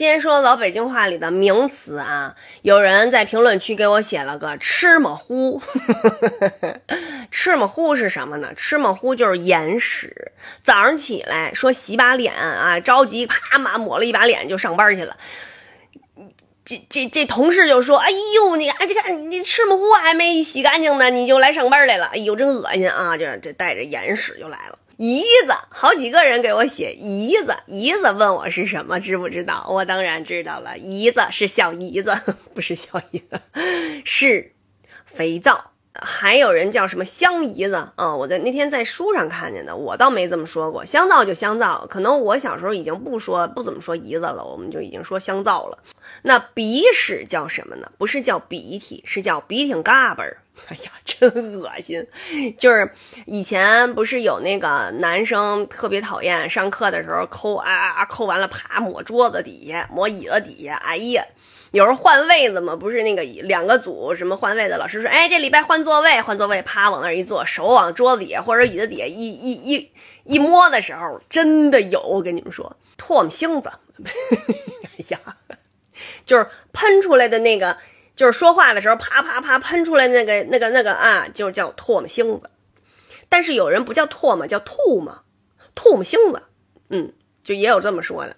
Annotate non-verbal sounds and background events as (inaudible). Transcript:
今天说老北京话里的名词啊，有人在评论区给我写了个“吃么呼”，“ (laughs) 吃么呼”是什么呢？“吃么呼”就是眼屎。早上起来说洗把脸啊，着急啪嘛抹了一把脸就上班去了。这这这同事就说：“哎呦，你看这看你吃么呼还没洗干净呢，你就来上班来了？哎呦，真恶心啊！这这带着眼屎就来了。”姨子，好几个人给我写姨子，姨子问我是什么，知不知道？我当然知道了，姨子是小姨子，(laughs) 不是小姨子，是肥皂。还有人叫什么香姨子啊？我在那天在书上看见的，我倒没这么说过。香皂就香皂，可能我小时候已经不说不怎么说姨子了，我们就已经说香皂了。那鼻屎叫什么呢？不是叫鼻涕，是叫鼻涕嘎巴儿。(laughs) 哎呀，真恶心！就是以前不是有那个男生特别讨厌上课的时候抠啊啊抠完了啪抹桌子底下抹椅子底下，哎呀。有时候换位子嘛，不是那个两个组什么换位子，老师说，哎，这礼拜换座位，换座位，啪往那儿一坐，手往桌子底下或者椅子底下一一一一摸的时候，真的有，我跟你们说，唾沫星子，(laughs) 哎呀，就是喷出来的那个，就是说话的时候啪啪啪喷出来那个那个那个啊，就叫唾沫星子。但是有人不叫唾沫，叫吐沫，吐沫星子，嗯，就也有这么说的。